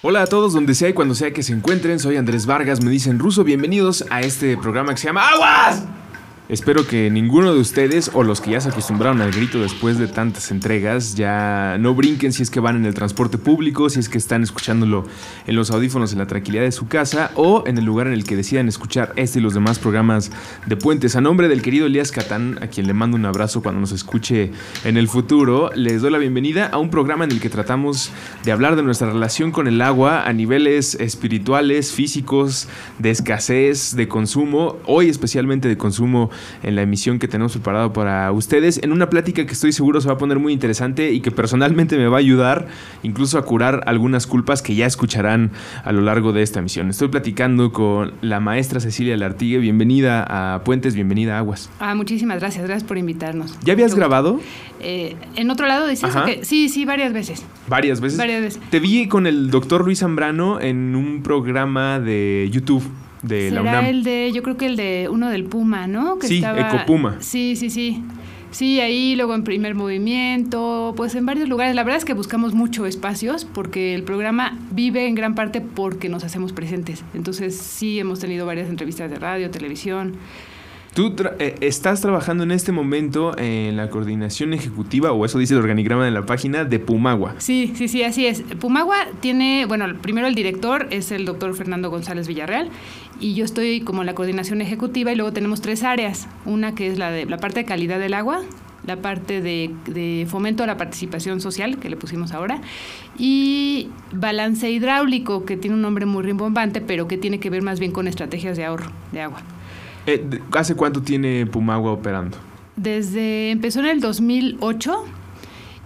Hola a todos, donde sea y cuando sea que se encuentren, soy Andrés Vargas, me dicen ruso, bienvenidos a este programa que se llama ¡Aguas! Espero que ninguno de ustedes o los que ya se acostumbraron al grito después de tantas entregas ya no brinquen si es que van en el transporte público, si es que están escuchándolo en los audífonos en la tranquilidad de su casa o en el lugar en el que decidan escuchar este y los demás programas de Puentes. A nombre del querido Elías Catán, a quien le mando un abrazo cuando nos escuche en el futuro, les doy la bienvenida a un programa en el que tratamos de hablar de nuestra relación con el agua a niveles espirituales, físicos, de escasez, de consumo, hoy especialmente de consumo en la emisión que tenemos preparado para ustedes, en una plática que estoy seguro se va a poner muy interesante y que personalmente me va a ayudar incluso a curar algunas culpas que ya escucharán a lo largo de esta emisión. Estoy platicando con la maestra Cecilia Lartigue, bienvenida a Puentes, bienvenida a Aguas. Ah, muchísimas gracias, gracias por invitarnos. ¿Ya habías grabado? Eh, en otro lado dices que sí, sí, varias veces. ¿Varias veces? Varias veces. Te vi con el doctor Luis Zambrano en un programa de YouTube de la UNAM. el de, yo creo que el de uno del Puma, ¿no? Que sí, Ecopuma. Sí, sí, sí. Sí, ahí luego en primer movimiento, pues en varios lugares. La verdad es que buscamos mucho espacios porque el programa vive en gran parte porque nos hacemos presentes. Entonces sí hemos tenido varias entrevistas de radio, televisión. Tú eh, estás trabajando en este momento en la coordinación ejecutiva, o eso dice el organigrama de la página, de Pumagua. Sí, sí, sí, así es. Pumagua tiene, bueno, primero el director es el doctor Fernando González Villarreal, y yo estoy como la coordinación ejecutiva, y luego tenemos tres áreas. Una que es la de la parte de calidad del agua, la parte de, fomento a la participación social, que le pusimos ahora, y balance hidráulico, que tiene un nombre muy rimbombante, pero que tiene que ver más bien con estrategias de ahorro de agua. Eh, ¿Hace cuánto tiene Pumagua operando? Desde empezó en el 2008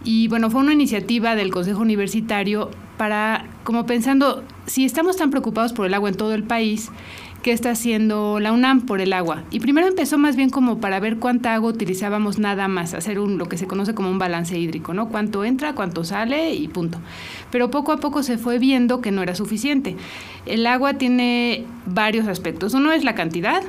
y bueno, fue una iniciativa del Consejo Universitario para, como pensando, si estamos tan preocupados por el agua en todo el país, ¿qué está haciendo la UNAM por el agua? Y primero empezó más bien como para ver cuánta agua utilizábamos nada más, hacer un, lo que se conoce como un balance hídrico, ¿no? Cuánto entra, cuánto sale y punto. Pero poco a poco se fue viendo que no era suficiente. El agua tiene varios aspectos. Uno es la cantidad,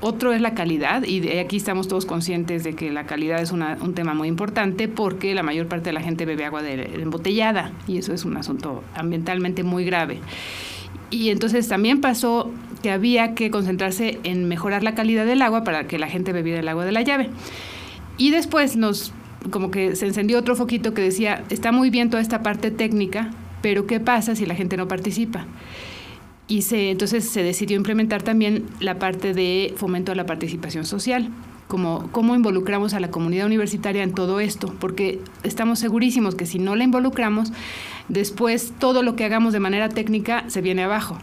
otro es la calidad, y aquí estamos todos conscientes de que la calidad es un tema muy importante porque la mayor parte de la gente bebe agua de, embotellada y eso es un asunto ambientalmente muy grave. Y entonces también pasó que había que concentrarse en mejorar la calidad del agua para que la gente bebiera el agua de la llave. Y después nos, como que se encendió otro foquito que decía, está muy bien toda esta parte técnica, pero ¿qué pasa si la gente no participa? Y se, entonces se decidió implementar también la parte de fomento a la participación social, como cómo involucramos a la comunidad universitaria en todo esto, porque estamos segurísimos que si no la involucramos, después todo lo que hagamos de manera técnica se viene abajo.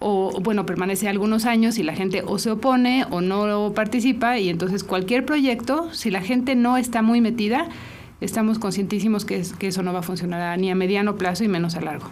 O bueno, permanece algunos años y la gente o se opone o no participa y entonces cualquier proyecto, si la gente no está muy metida, estamos conscientísimos que, que eso no va a funcionar ni a mediano plazo y menos a largo.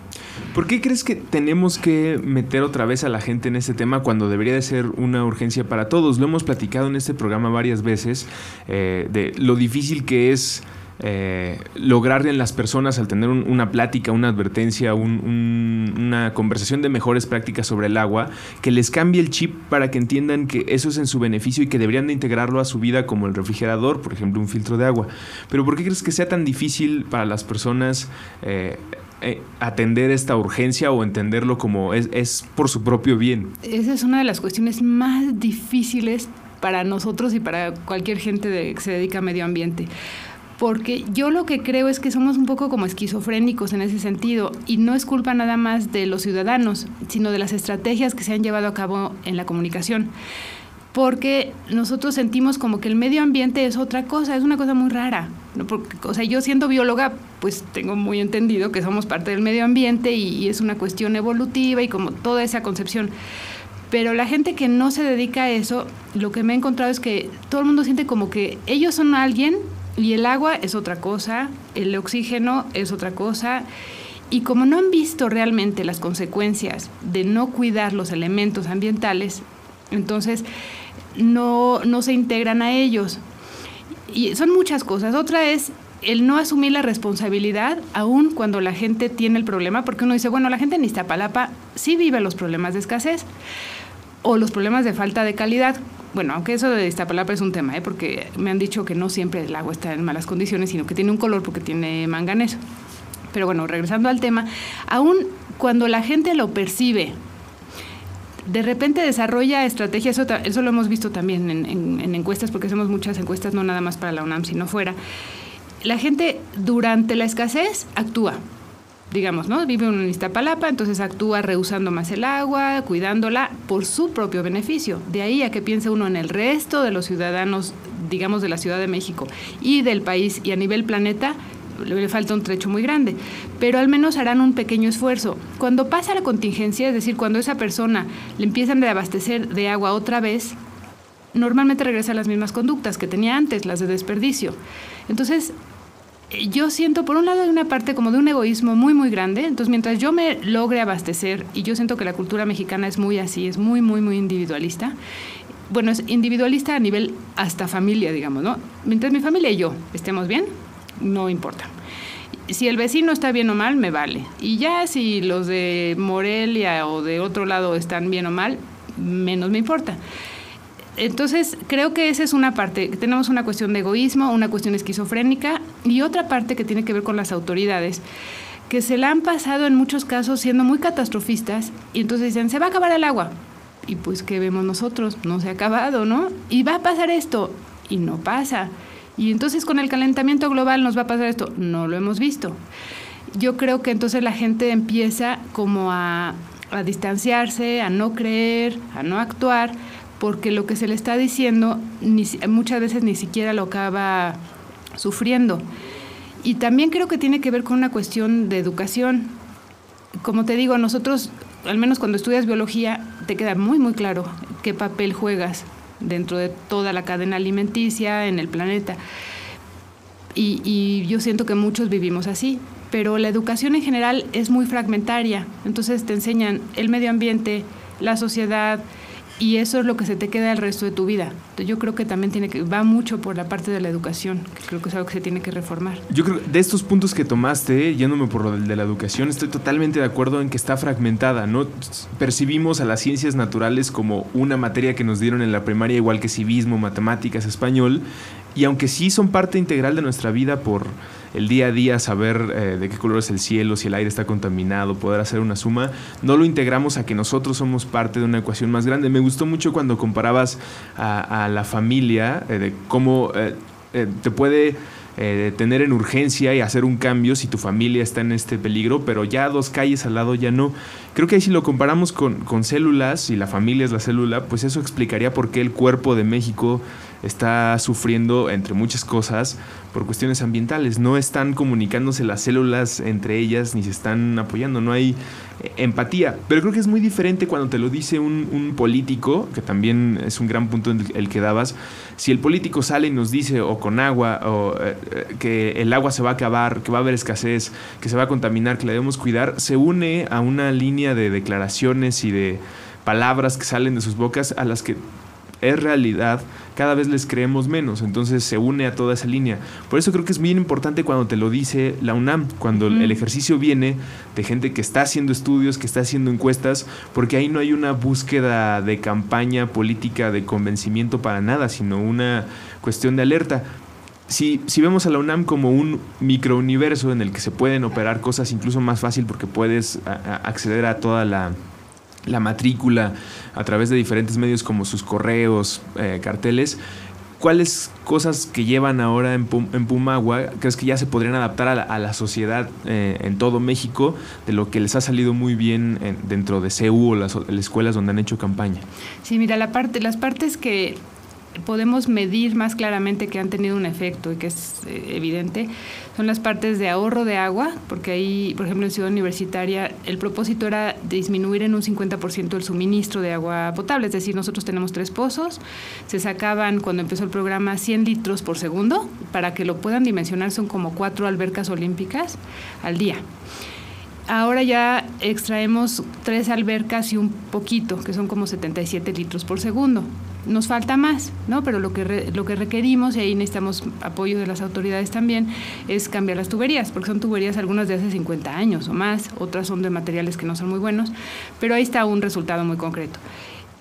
¿Por qué crees que tenemos que meter otra vez a la gente en este tema cuando debería de ser una urgencia para todos? Lo hemos platicado en este programa varias veces eh, de lo difícil que es eh, lograr en las personas al tener una plática, una advertencia, una conversación de mejores prácticas sobre el agua, que les cambie el chip para que entiendan que eso es en su beneficio y que deberían de integrarlo a su vida como el refrigerador, por ejemplo, un filtro de agua. Pero ¿por qué crees que sea tan difícil para las personas eh, eh, atender esta urgencia o entenderlo como es, por su propio bien? Esa es una de las cuestiones más difíciles para nosotros y para cualquier gente que se dedica a medio ambiente porque yo lo que creo es que somos un poco como esquizofrénicos en ese sentido y no es culpa nada más de los ciudadanos, sino de las estrategias que se han llevado a cabo en la comunicación. Porque nosotros sentimos como que el medio ambiente es otra cosa, es una cosa muy rara. o sea, yo siendo bióloga, pues tengo muy entendido que somos parte del medio ambiente y, y es una cuestión evolutiva y como toda esa concepción. Pero la gente que no se dedica a eso, lo que me he encontrado es que todo el mundo siente como que ellos son alguien Y el agua es otra cosa, el oxígeno es otra cosa. Y como no han visto realmente las consecuencias de no cuidar los elementos ambientales, entonces no, no se integran a ellos. Y son muchas cosas. Otra es el no asumir la responsabilidad aún cuando la gente tiene el problema, porque uno dice, bueno, la gente en Iztapalapa sí vive los problemas de escasez o los problemas de falta de calidad. Bueno, aunque eso de Iztapalapa es un tema, ¿eh? porque me han dicho que no siempre el agua está en malas condiciones, sino que tiene un color porque tiene manganeso. Pero bueno, regresando al tema, aún cuando la gente lo percibe, de repente desarrolla estrategias, eso, lo hemos visto también en, en encuestas, porque hacemos muchas encuestas, no nada más para la UNAM, sino fuera. La gente durante la escasez actúa, digamos, ¿no? Vive en Iztapalapa, entonces actúa rehusando más el agua, cuidándola por su propio beneficio. De ahí a que piense uno en el resto de los ciudadanos, digamos, de la Ciudad de México y del país y a nivel planeta, le falta un trecho muy grande, pero al menos harán un pequeño esfuerzo. Cuando pasa la contingencia, es decir, cuando esa persona le empiezan a abastecer de agua otra vez, normalmente regresa a las mismas conductas que tenía antes, las de desperdicio. Entonces, yo siento, por un lado, hay una parte como de un egoísmo muy, muy grande. Entonces, mientras yo me logre abastecer, y yo siento que la cultura mexicana es muy así, es muy, muy, muy individualista. Bueno, es individualista a nivel hasta familia, digamos, ¿no? Mientras mi familia y yo estemos bien, no importa. Si el vecino está bien o mal, me vale. Y ya si los de Morelia o de otro lado están bien o mal, menos me importa. Entonces, creo que esa es una parte. Tenemos una cuestión de egoísmo, una cuestión esquizofrénica y otra parte que tiene que ver con las autoridades, que se la han pasado en muchos casos siendo muy catastrofistas y entonces dicen, se va a acabar el agua. Y pues, ¿qué vemos nosotros? No se ha acabado, ¿no? Y va a pasar esto y no pasa. Y entonces con el calentamiento global nos va a pasar esto. No lo hemos visto. Yo creo que entonces la gente empieza como a, a distanciarse, a no creer, a no actuar, porque lo que se le está diciendo muchas veces ni siquiera lo acaba sufriendo. Y también creo que tiene que ver con una cuestión de educación. Como te digo, nosotros, al menos cuando estudias biología, te queda muy, muy claro qué papel juegas dentro de toda la cadena alimenticia en el planeta. Y, yo siento que muchos vivimos así, pero la educación en general es muy fragmentaria. Entonces te enseñan el medio ambiente, la sociedad, y eso es lo que se te queda el resto de tu vida. Entonces yo creo que también tiene que va mucho por la parte de la educación, que creo que es algo que se tiene que reformar. Yo creo de estos puntos que tomaste, yéndome por lo de la educación, estoy totalmente de acuerdo en que está fragmentada, no percibimos a las ciencias naturales como una materia que nos dieron en la primaria igual que civismo, matemáticas, español, y aunque sí son parte integral de nuestra vida por el día a día, saber eh, de qué color es el cielo, si el aire está contaminado, poder hacer una suma, no lo integramos a que nosotros somos parte de una ecuación más grande. Me gustó mucho cuando comparabas a, la familia, eh, de cómo eh, te puede... tener en urgencia y hacer un cambio si tu familia está en este peligro, pero ya dos calles al lado ya no. Creo que si lo comparamos con, con células y la familia es la célula, pues eso explicaría por qué el cuerpo de México está sufriendo, entre muchas cosas, por cuestiones ambientales. No están comunicándose las células entre ellas ni se están apoyando, no hay eh, empatía. Pero creo que es muy diferente cuando te lo dice un, político, que también es un gran punto en el, que dabas. Si el político sale y nos dice, o con agua, o eh, eh, que el agua se va a acabar, que va a haber escasez, que se va a contaminar, que la debemos cuidar, se une a una línea de declaraciones y de palabras que salen de sus bocas a las que es realidad, cada vez les creemos menos, entonces se une a toda esa línea. Por eso creo que es bien importante cuando te lo dice la UNAM, cuando el ejercicio viene de gente que está haciendo estudios, que está haciendo encuestas, porque ahí no hay una búsqueda de campaña política de convencimiento para nada, sino una cuestión de alerta. Si, si, vemos a la UNAM como un microuniverso en el que se pueden operar cosas incluso más fácil porque puedes acceder a toda la, la matrícula a través de diferentes medios como sus correos, eh, carteles. ¿Cuáles cosas que llevan ahora en, Pumagua crees que ya se podrían adaptar a la, sociedad eh, en todo México de lo que les ha salido muy bien dentro de CEU o las, escuelas donde han hecho campaña? Sí, mira, la parte, las partes que podemos medir más claramente que han tenido un efecto y que es eh, evidente son las partes de ahorro de agua, porque ahí, por ejemplo, en Ciudad Universitaria, el propósito era disminuir en un 50% el suministro de agua potable, es decir, nosotros tenemos tres pozos, se sacaban cuando empezó el programa 100 litros por segundo, para que lo puedan dimensionar son como cuatro albercas olímpicas al día. Ahora ya extraemos tres albercas y un poquito, que son como 77 litros por segundo. Nos falta más, ¿no? Pero lo que, lo que requerimos, y ahí necesitamos apoyo de las autoridades también, es cambiar las tuberías, porque son tuberías algunas de hace 50 años o más, otras son de materiales que no son muy buenos, pero ahí está un resultado muy concreto.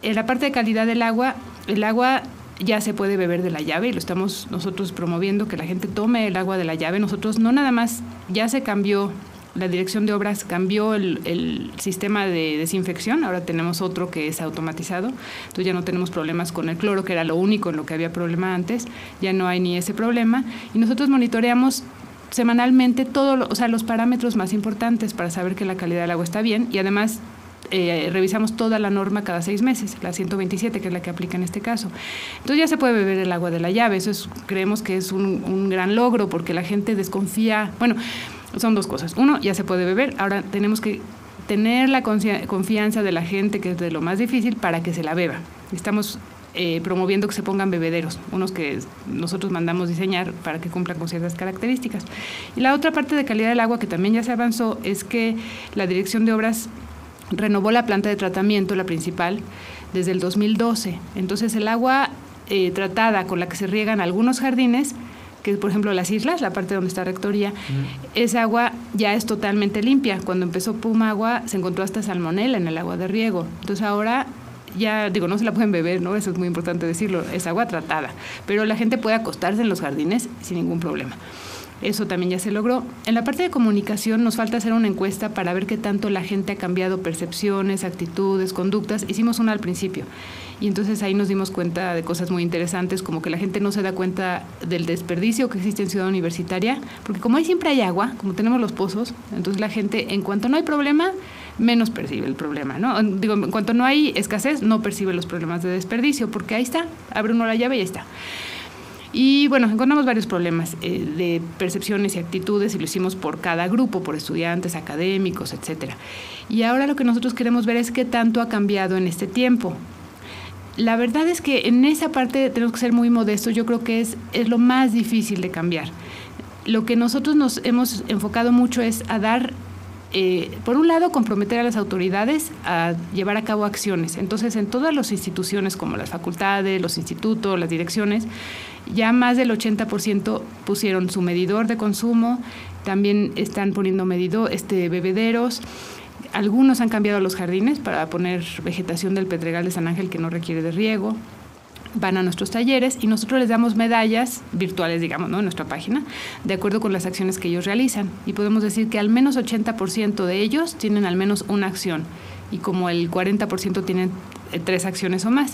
En la parte de calidad del agua, el agua ya se puede beber de la llave y lo estamos nosotros promoviendo que la gente tome el agua de la llave. Nosotros no nada más, ya se cambió la dirección de obras cambió el, sistema de desinfección, ahora tenemos otro que es automatizado, entonces ya no tenemos problemas con el cloro, que era lo único en lo que había problema antes, ya no hay ni ese problema, y nosotros monitoreamos semanalmente todos o sea, los parámetros más importantes para saber que la calidad del agua está bien y además eh, revisamos toda la norma cada seis meses, la 127, que es la que aplica en este caso. Entonces ya se puede beber el agua de la llave, eso es, creemos que es un, un gran logro porque la gente desconfía, bueno, son dos cosas. Uno, ya se puede beber, ahora tenemos que tener la confianza de la gente, que es de lo más difícil, para que se la beba. Estamos eh, promoviendo que se pongan bebederos, unos que nosotros mandamos diseñar para que cumplan con ciertas características. Y la otra parte de calidad del agua que también ya se avanzó es que la Dirección de Obras renovó la planta de tratamiento, la principal, desde el 2012. Entonces el agua eh, tratada con la que se riegan algunos jardines que por ejemplo las islas, la parte donde está Rectoría, esa agua ya es totalmente limpia. Cuando empezó Puma Agua se encontró hasta salmonela en el agua de riego. Entonces ahora ya digo, no se la pueden beber, ¿no? Eso es muy importante decirlo, es agua tratada, pero la gente puede acostarse en los jardines sin ningún problema. Eso también ya se logró. En la parte de comunicación nos falta hacer una encuesta para ver qué tanto la gente ha cambiado percepciones, actitudes, conductas. Hicimos una al principio y entonces ahí nos dimos cuenta de cosas muy interesantes, como que la gente no se da cuenta del desperdicio que existe en Ciudad Universitaria, porque como ahí siempre hay agua, como tenemos los pozos, entonces la gente, en cuanto no hay problema, menos percibe el problema, ¿no? Digo, en cuanto no hay escasez, no percibe los problemas de desperdicio, porque ahí está, abre uno la llave y ahí está. Y bueno, encontramos varios problemas eh, de percepciones y actitudes y lo hicimos por cada grupo, por estudiantes, académicos, etcétera. Y ahora lo que nosotros queremos ver es qué tanto ha cambiado en este tiempo. La verdad es que en esa parte tenemos que ser muy modestos, yo creo que es, es lo más difícil de cambiar. Lo que nosotros nos hemos enfocado mucho es a dar eh, por un lado, comprometer a las autoridades a llevar a cabo acciones. Entonces, en todas las instituciones como las facultades, los institutos, las direcciones, ya más del 80% pusieron su medidor de consumo, también están poniendo medido, este, bebederos. Algunos han cambiado los jardines para poner vegetación del Pedregal de San Ángel que no requiere de riego van a nuestros talleres y nosotros les damos medallas virtuales, digamos, ¿no? en nuestra página, de acuerdo con las acciones que ellos realizan. Y podemos decir que al menos 80% de ellos tienen al menos una acción y como el 40% tienen eh, tres acciones o más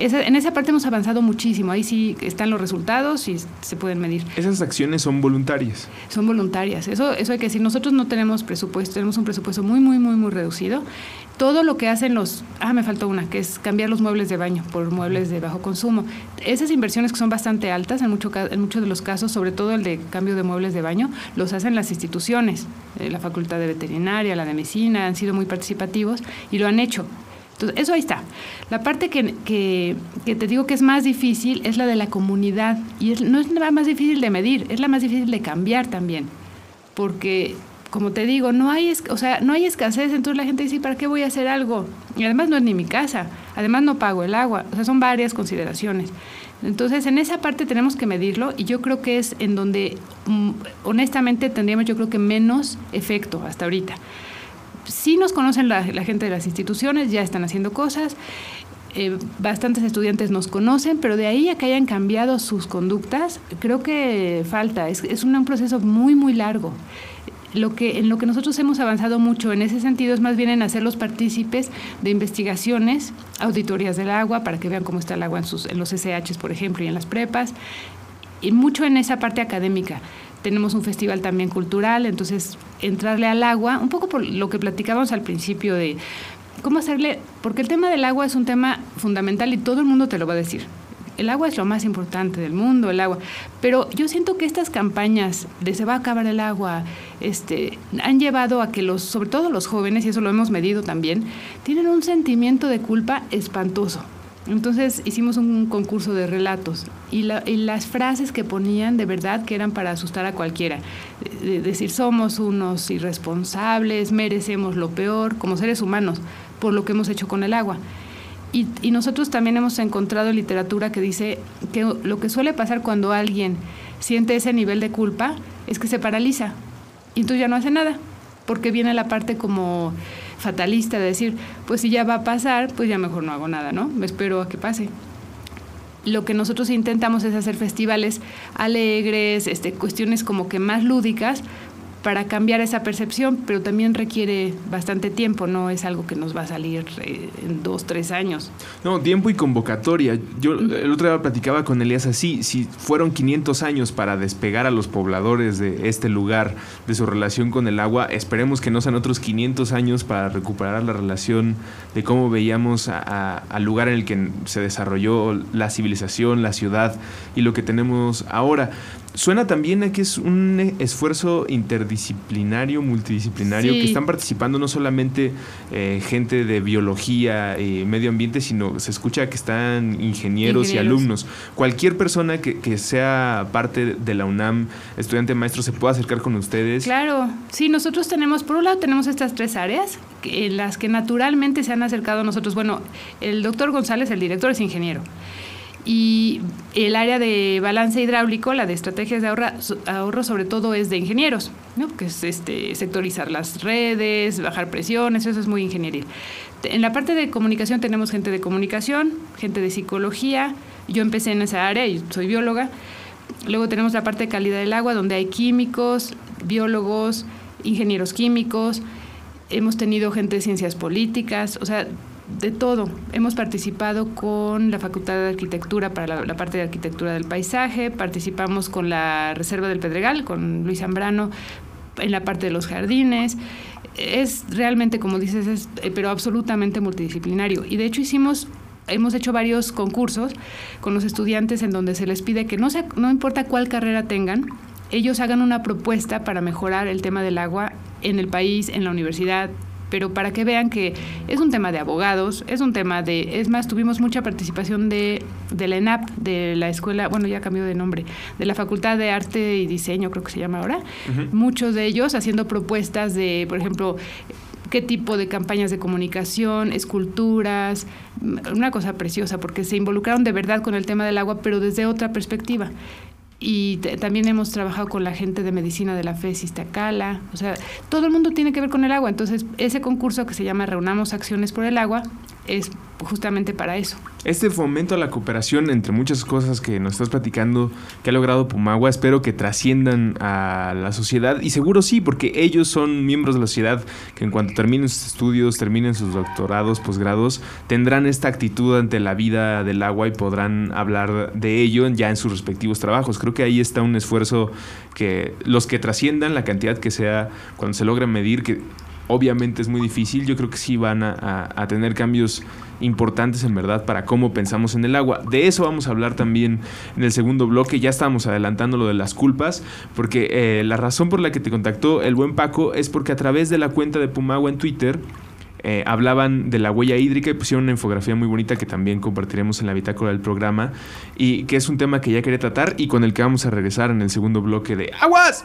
en esa parte hemos avanzado muchísimo. Ahí sí están los resultados y se pueden medir. Esas acciones son voluntarias. Son voluntarias. Eso, eso hay que decir. Nosotros no tenemos presupuesto, tenemos un presupuesto muy, muy, muy, muy reducido. Todo lo que hacen los... Ah, me faltó una, que es cambiar los muebles de baño por muebles de bajo consumo. Esas inversiones que son bastante altas en, mucho, en muchos de los casos, sobre todo el de cambio de muebles de baño, los hacen las instituciones. Eh, la Facultad de Veterinaria, la de Medicina, han sido muy participativos y lo han hecho. Entonces, eso ahí está. La parte que, que, te digo que es más difícil es la de la comunidad. Y no es la más difícil de medir, es la más difícil de cambiar también. Porque, como te digo, no hay, o sea, no hay escasez, entonces la gente dice, ¿para qué voy a hacer algo? Y además no es ni mi casa, además no pago el agua. O sea, son varias consideraciones. Entonces, en esa parte tenemos que medirlo y yo creo que es en donde, mm, honestamente, tendríamos yo creo que menos efecto hasta ahorita sí nos conocen la, gente de las instituciones, ya están haciendo cosas. Eh, bastantes estudiantes nos conocen, pero de ahí a que hayan cambiado sus conductas, creo que falta. Es, un, proceso muy, muy largo. Lo que, en lo que nosotros hemos avanzado mucho en ese sentido es más bien en hacer los partícipes de investigaciones, auditorías del agua, para que vean cómo está el agua en, sus, en los SHs, por ejemplo, y en las prepas, y mucho en esa parte académica tenemos un festival también cultural, entonces entrarle al agua, un poco por lo que platicábamos al principio de cómo hacerle, porque el tema del agua es un tema fundamental y todo el mundo te lo va a decir. el agua es lo más importante del mundo, el agua. Pero yo siento que estas campañas de se va a acabar el agua, este, han llevado a que los, sobre todo los jóvenes, y eso lo hemos medido también, tienen un sentimiento de culpa espantoso. Entonces hicimos un concurso de relatos y, las frases que ponían de verdad que eran para asustar a cualquiera. decir, somos unos irresponsables, merecemos lo peor como seres humanos por lo que hemos hecho con el agua. Y, y, nosotros también hemos encontrado literatura que dice que lo que suele pasar cuando alguien siente ese nivel de culpa es que se paraliza y entonces ya no hace nada, porque viene la parte como fatalista de decir, pues si ya va a pasar, pues ya mejor no hago nada, ¿no? Me espero a que pase. Lo que nosotros intentamos es hacer festivales alegres, este, cuestiones como que más lúdicas, para cambiar esa percepción, pero también requiere bastante tiempo, no es algo que nos va a salir eh, en dos, tres años. No, tiempo y convocatoria. Yo el otro día platicaba con Elías así, si fueron 500 años para despegar a los pobladores de este lugar, de su relación con el agua, esperemos que no sean otros 500 años para recuperar la relación de cómo veíamos al lugar en el que se desarrolló la civilización, la ciudad y lo que tenemos ahora. Suena también a que es un esfuerzo interdisciplinario, multidisciplinario, que están participando no solamente eh, gente de biología y medio ambiente, sino se escucha que están ingenieros, y alumnos. Cualquier persona que, sea parte de la UNAM, estudiante maestro, se puede acercar con ustedes. Claro, sí, nosotros tenemos, por un lado tenemos estas tres áreas, en las que naturalmente se han acercado a nosotros. Bueno, el doctor González, el director, es ingeniero y el área de balance hidráulico, la de estrategias de ahorro, sobre todo es de ingenieros, ¿no? que es este, sectorizar las redes, bajar presiones, eso es muy ingeniería. En la parte de comunicación tenemos gente de comunicación, gente de psicología, yo empecé en esa área y soy bióloga. Luego tenemos la parte de calidad del agua, donde hay químicos, biólogos, ingenieros químicos, hemos tenido gente de ciencias políticas, o sea, de todo. Hemos participado con la Facultad de Arquitectura para la, parte de arquitectura del paisaje, participamos con la Reserva del Pedregal, con Luis Zambrano, en la parte de los jardines. Es realmente, como dices, es, eh, pero absolutamente multidisciplinario. Y de hecho hicimos hemos hecho varios concursos con los estudiantes en donde se les pide que no, no importa cuál carrera tengan, ellos hagan una propuesta para mejorar el tema del agua en el país, en la universidad, pero para que vean que es un tema de abogados, es un tema de, es más, tuvimos mucha participación de, de la ENAP, de la escuela, bueno, ya cambió de nombre, de la Facultad de Arte y Diseño, creo que se llama ahora, muchos de ellos haciendo propuestas de, por ejemplo, qué tipo de campañas de comunicación, esculturas, una cosa preciosa, porque se involucraron de verdad con el tema del agua, pero desde otra perspectiva y también hemos trabajado con la gente de medicina de la FES Iztacala, o sea, todo el mundo tiene que ver con el agua, entonces ese concurso que se llama Reunamos Acciones por el Agua es justamente para eso. Este fomento a la cooperación entre muchas cosas que nos estás platicando que ha logrado Pumagua, espero que trasciendan a la sociedad y seguro sí, porque ellos son miembros de la sociedad que en cuanto terminen sus estudios, terminen sus doctorados, posgrados, tendrán esta actitud ante la vida del agua y podrán hablar de ello ya en sus respectivos trabajos. Creo que ahí está un esfuerzo que los que trasciendan la cantidad que sea cuando se logra medir que obviamente es muy difícil, yo creo que sí van a, tener cambios importantes en verdad para cómo pensamos en el agua. De eso vamos a hablar también en el segundo bloque, ya estábamos adelantando lo de las culpas, porque eh, la razón por la que te contactó el buen Paco es porque a través de la cuenta de Pumagua en Twitter, eh, hablaban de la huella hídrica y pusieron una infografía muy bonita que también compartiremos en la bitácora del programa y que es un tema que ya quería tratar y con el que vamos a regresar en el segundo bloque de Aguas.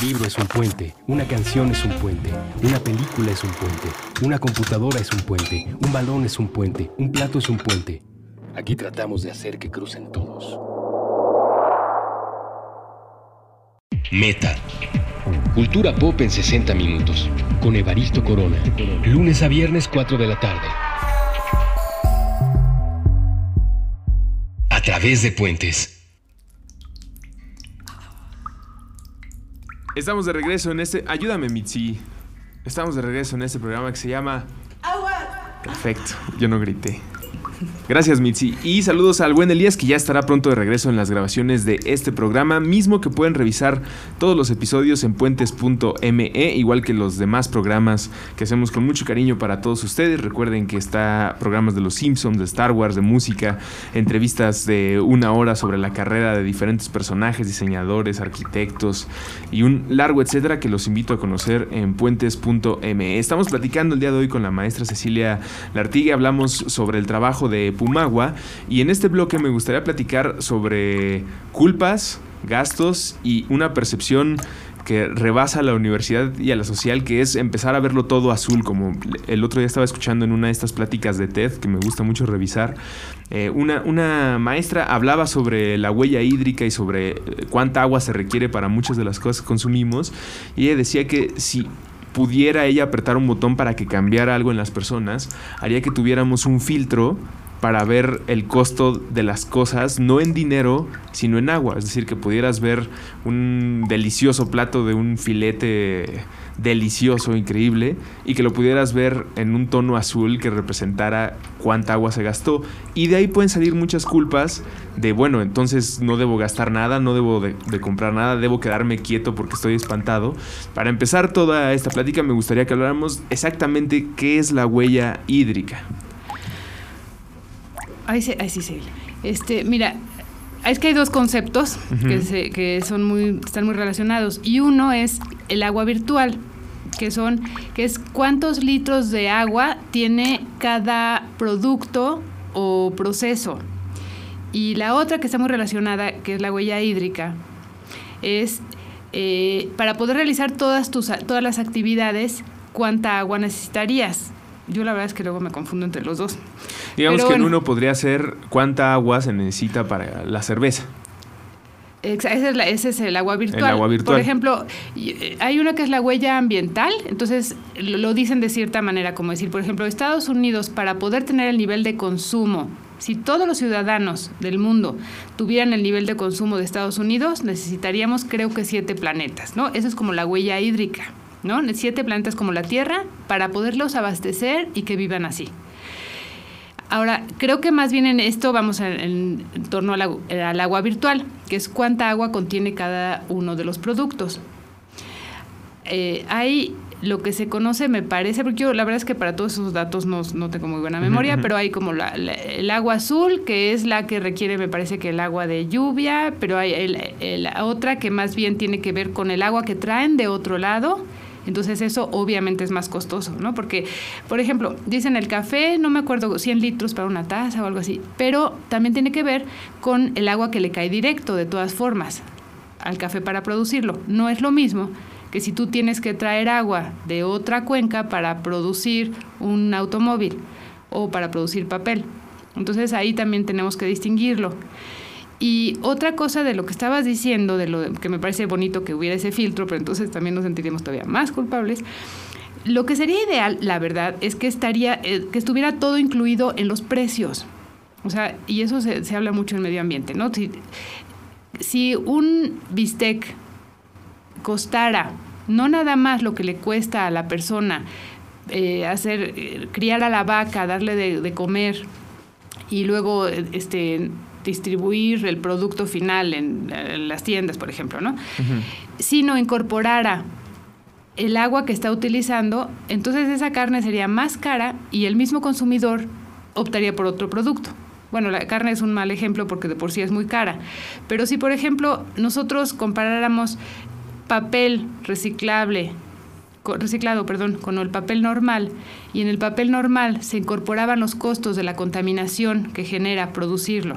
Un libro es un puente, una canción es un puente, una película es un puente, una computadora es un puente, un balón es un puente, un plato es un puente. Aquí tratamos de hacer que crucen todos. Meta. Cultura pop en 60 minutos. Con Evaristo Corona. Lunes a viernes 4 de la tarde. A través de puentes. Estamos de regreso en este. Ayúdame, Mitzi. Estamos de regreso en este programa que se llama. ¡Agua! Perfecto, yo no grité. Gracias, Mitzi. Y saludos al buen Elías, que ya estará pronto de regreso en las grabaciones de este programa, mismo que pueden revisar todos los episodios en puentes.me, igual que los demás programas que hacemos con mucho cariño para todos ustedes. Recuerden que está programas de los Simpsons, de Star Wars, de música, entrevistas de una hora sobre la carrera de diferentes personajes, diseñadores, arquitectos y un largo etcétera que los invito a conocer en puentes.me. Estamos platicando el día de hoy con la maestra Cecilia Lartigue, hablamos sobre el trabajo de Pumagua. Y en este bloque me gustaría platicar sobre culpas, gastos y una percepción que rebasa a la universidad y a la social, que es empezar a verlo todo azul, como el otro día estaba escuchando en una de estas pláticas de TED, que me gusta mucho revisar, eh, una, una maestra hablaba sobre la huella hídrica y sobre eh, cuánta agua se requiere para muchas de las cosas que consumimos, y ella decía que si pudiera ella apretar un botón para que cambiara algo en las personas, haría que tuviéramos un filtro para ver el costo de las cosas, no en dinero, sino en agua. Es decir, que pudieras ver un delicioso plato de un filete delicioso, increíble, y que lo pudieras ver en un tono azul que representara cuánta agua se gastó. Y de ahí pueden salir muchas culpas de, bueno, entonces no debo gastar nada, no debo de, comprar nada, debo quedarme quieto porque estoy espantado. Para empezar toda esta plática me gustaría que habláramos exactamente qué es la huella hídrica. Ay, sí, sí, sí. Este, mira, es que hay dos conceptos que, que son muy, están muy relacionados. Y uno es el agua virtual, que son, que es cuántos litros de agua tiene cada producto o proceso. Y la otra que está muy relacionada, que es la huella hídrica, es eh, para poder realizar todas, tus, todas las actividades, cuánta agua necesitarías. Yo la verdad es que luego me confundo entre los dos. Digamos que en uno podría ser cuánta agua se necesita para la cerveza. Ese es, el agua virtual. El agua virtual. Por ejemplo, eh, hay una que es la huella ambiental, entonces lo dicen de cierta manera, como decir, por ejemplo, Estados Unidos, para poder tener el nivel de consumo, si todos los ciudadanos del mundo tuvieran el nivel de consumo de Estados Unidos, necesitaríamos creo que siete planetas, ¿no? Eso es como la huella hídrica. ¿No? Siete planetas como la Tierra para poderlos abastecer y que vivan así. Ahora, creo que más bien en esto vamos en, torno al, agua virtual, que es cuánta agua contiene cada uno de los productos. Eh, hay lo que se conoce, me parece, porque yo la verdad es que para todos esos datos no, tengo muy buena memoria, pero hay como el agua azul, que es la que requiere, me parece que el agua de lluvia, pero hay la otra que más bien tiene que ver con el agua que traen de otro lado entonces eso obviamente es más costoso, ¿no? Porque, por ejemplo, dicen el café, no me acuerdo, 100 litros para una taza o algo así, pero también tiene que ver con el agua que le cae directo, de todas formas, al café para producirlo. No es lo mismo que si tú tienes que traer agua de otra cuenca para producir un automóvil o para producir papel. Entonces ahí también tenemos que distinguirlo. Y otra cosa de lo que estabas diciendo, de lo que me parece bonito que hubiera ese filtro, pero entonces también nos sentiríamos todavía más culpables. Lo que sería ideal, la verdad, es que estaría, eh, que estuviera todo incluido en los precios. O sea, y eso se, habla mucho en medio ambiente, ¿no? Si, si un bistec costara no nada más lo que le cuesta a la persona eh, hacer, eh, criar a la vaca, darle de, de comer y luego este distribuir el producto final en, las tiendas, por ejemplo, ¿no? Si no incorporara el agua que está utilizando, entonces esa carne sería más cara y el mismo consumidor optaría por otro producto. Bueno, la carne es un mal ejemplo porque de por sí es muy cara. Pero si, por ejemplo, nosotros comparáramos papel reciclable reciclado, perdón, con el papel normal y en el papel normal se incorporaban los costos de la contaminación que genera producirlo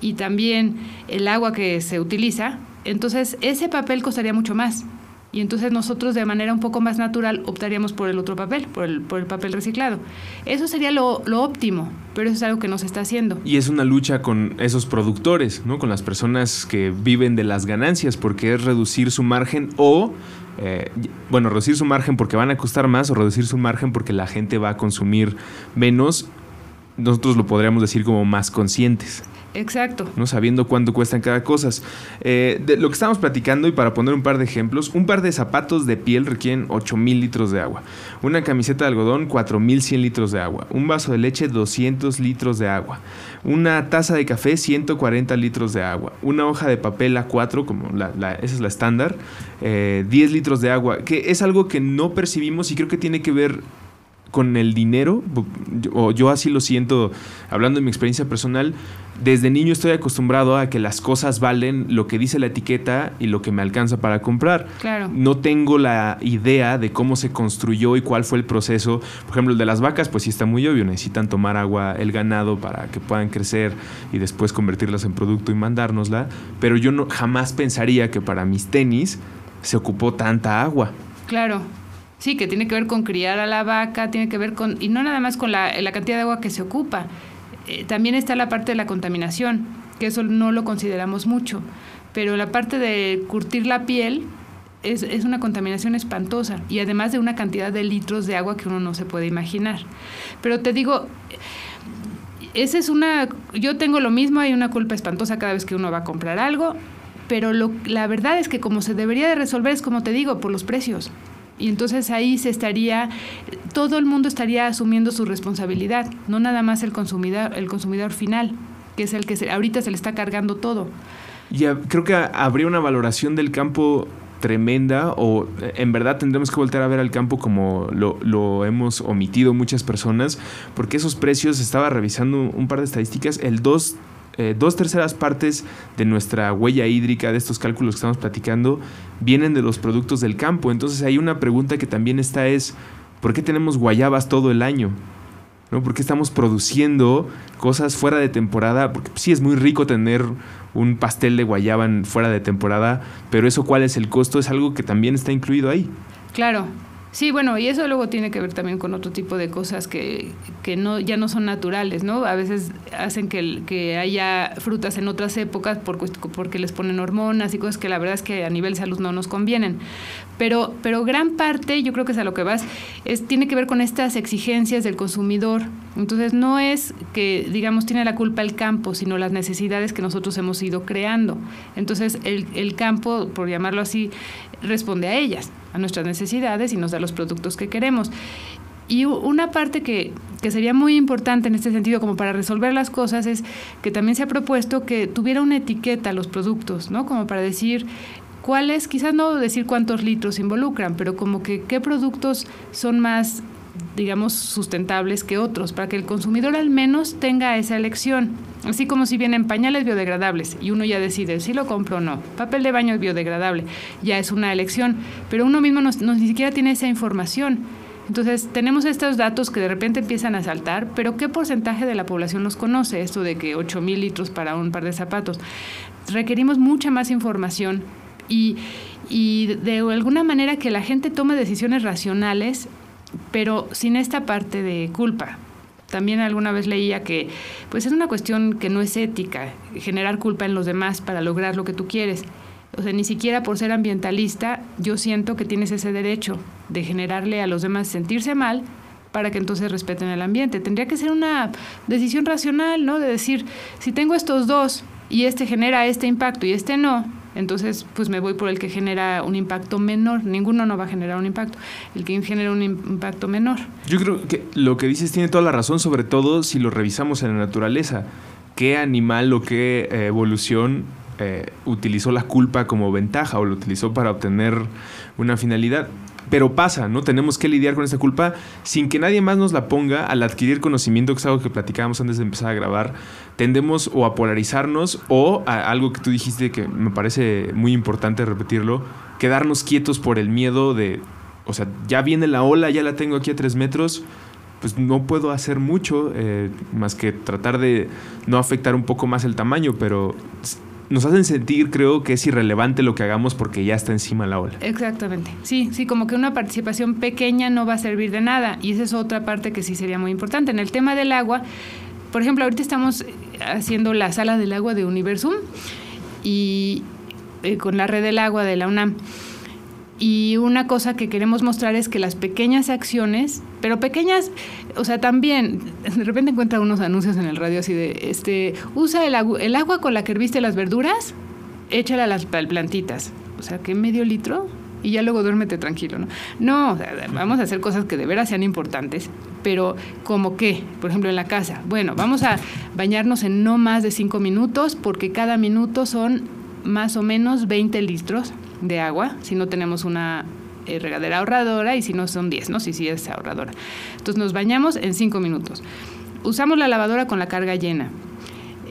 y también el agua que se utiliza, entonces ese papel costaría mucho más. Y entonces nosotros de manera un poco más natural optaríamos por el otro papel, por el, por el papel reciclado. Eso sería lo, lo, óptimo, pero eso es algo que no se está haciendo. Y es una lucha con esos productores, ¿no? con las personas que viven de las ganancias, porque es reducir su margen o, eh, bueno, reducir su margen porque van a costar más o reducir su margen porque la gente va a consumir menos. Nosotros lo podríamos decir como más conscientes. Exacto. ¿no? Sabiendo cuánto cuestan cada cosa. Eh, de lo que estamos platicando, y para poner un par de ejemplos, un par de zapatos de piel requieren 8000 litros de agua. Una camiseta de algodón, 4100 litros de agua. Un vaso de leche, 200 litros de agua. Una taza de café, 140 litros de agua. Una hoja de papel A4, como la, la, esa es la estándar, eh, 10 litros de agua. Que es algo que no percibimos y creo que tiene que ver con el dinero, o yo así lo siento, hablando de mi experiencia personal, desde niño estoy acostumbrado a que las cosas valen lo que dice la etiqueta y lo que me alcanza para comprar. Claro. No tengo la idea de cómo se construyó y cuál fue el proceso. Por ejemplo, el de las vacas, pues sí está muy obvio, necesitan tomar agua el ganado para que puedan crecer y después convertirlas en producto y mandárnosla, pero yo no jamás pensaría que para mis tenis se ocupó tanta agua. Claro. Sí, que tiene que ver con criar a la vaca, tiene que ver con, y no nada más con la, cantidad de agua que se ocupa, eh, también está la parte de la contaminación, que eso no lo consideramos mucho, pero la parte de curtir la piel es, es, una contaminación espantosa y además de una cantidad de litros de agua que uno no se puede imaginar. Pero te digo, esa es una, yo tengo lo mismo, hay una culpa espantosa cada vez que uno va a comprar algo, pero lo, la verdad es que como se debería de resolver es como te digo, por los precios. Y entonces ahí se estaría, todo el mundo estaría asumiendo su responsabilidad, no nada más el consumidor, el consumidor final, que es el que se, ahorita se le está cargando todo. Y creo que habría una valoración del campo tremenda o en verdad tendremos que volver a ver al campo como lo, lo, hemos omitido muchas personas porque esos precios, estaba revisando un par de estadísticas, el 2 eh, dos terceras partes de nuestra huella hídrica, de estos cálculos que estamos platicando, vienen de los productos del campo. Entonces hay una pregunta que también está es, ¿por qué tenemos guayabas todo el año? ¿No? ¿Por qué estamos produciendo cosas fuera de temporada? Porque sí es muy rico tener un pastel de guayaba fuera de temporada, pero eso cuál es el costo es algo que también está incluido ahí. Claro, Sí, bueno, y eso luego tiene que ver también con otro tipo de cosas que, que no, ya no son naturales, ¿no? A veces hacen que, que haya frutas en otras épocas por, porque les ponen hormonas y cosas que la verdad es que a nivel salud no nos convienen. Pero, pero gran parte, yo creo que es a lo que vas, es, tiene que ver con estas exigencias del consumidor. Entonces no es que, digamos, tiene la culpa el campo, sino las necesidades que nosotros hemos ido creando. Entonces el, el campo, por llamarlo así, responde a ellas, a nuestras necesidades y nos da los productos que queremos. Y una parte que, que, sería muy importante en este sentido, como para resolver las cosas, es que también se ha propuesto que tuviera una etiqueta los productos, ¿no? Como para decir cuáles, quizás no decir cuántos litros involucran, pero como que qué productos son más digamos, sustentables que otros, para que el consumidor al menos tenga esa elección. Así como si vienen pañales biodegradables y uno ya decide si lo compro o no. Papel de baño biodegradable, ya es una elección, pero uno mismo no, no, ni siquiera tiene esa información. Entonces, tenemos estos datos que de repente empiezan a saltar, pero ¿qué porcentaje de la población los conoce? Esto de que 8 mil litros para un par de zapatos. Requerimos mucha más información y, y de alguna manera que la gente tome decisiones racionales pero sin esta parte de culpa. También alguna vez leía que pues es una cuestión que no es ética, generar culpa en los demás para lograr lo que tú quieres. O sea, ni siquiera por ser ambientalista yo siento que tienes ese derecho de generarle a los demás sentirse mal para que entonces respeten el ambiente. Tendría que ser una decisión racional, ¿no? De decir, si tengo estos dos y este genera este impacto y este no, entonces, pues me voy por el que genera un impacto menor. Ninguno no va a generar un impacto. El que genera un impacto menor. Yo creo que lo que dices tiene toda la razón, sobre todo si lo revisamos en la naturaleza. ¿Qué animal o qué eh, evolución eh, utilizó la culpa como ventaja o lo utilizó para obtener una finalidad? Pero pasa, ¿no? Tenemos que lidiar con esa culpa sin que nadie más nos la ponga al adquirir conocimiento, que es algo que platicábamos antes de empezar a grabar. Tendemos o a polarizarnos o a algo que tú dijiste que me parece muy importante repetirlo, quedarnos quietos por el miedo de, o sea, ya viene la ola, ya la tengo aquí a tres metros, pues no puedo hacer mucho eh, más que tratar de no afectar un poco más el tamaño, pero nos hacen sentir, creo, que es irrelevante lo que hagamos porque ya está encima la ola. Exactamente. Sí, sí, como que una participación pequeña no va a servir de nada. Y esa es otra parte que sí sería muy importante. En el tema del agua, por ejemplo, ahorita estamos haciendo la sala del agua de Universum y eh, con la red del agua de la UNAM. Y una cosa que queremos mostrar es que las pequeñas acciones, pero pequeñas, o sea, también, de repente encuentra unos anuncios en el radio así de, este, usa el, el agua con la que herviste las verduras, échala a las plantitas. O sea, que medio litro y ya luego duérmete tranquilo, ¿no? No, vamos a hacer cosas que de veras sean importantes, pero como qué, por ejemplo, en la casa. Bueno, vamos a bañarnos en no más de cinco minutos porque cada minuto son más o menos 20 litros de agua, si no tenemos una eh, regadera ahorradora y si no son 10, ¿no? Si sí es ahorradora. Entonces nos bañamos en 5 minutos. Usamos la lavadora con la carga llena.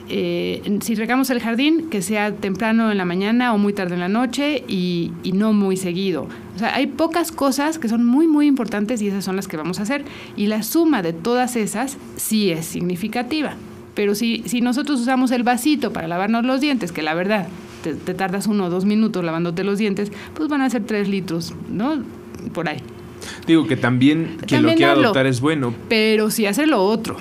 Eh, si regamos el jardín, que sea temprano en la mañana o muy tarde en la noche y, y, no muy seguido. O sea, hay pocas cosas que son muy, muy importantes y esas son las que vamos a hacer. Y la suma de todas esas sí es significativa. Pero si, si nosotros usamos el vasito para lavarnos los dientes, que la verdad te, tardas uno o dos minutos lavándote los dientes, pues van a ser tres litros, ¿no? Por ahí. Digo que también quien lo quiera adoptar es bueno. Pero si hace lo otro.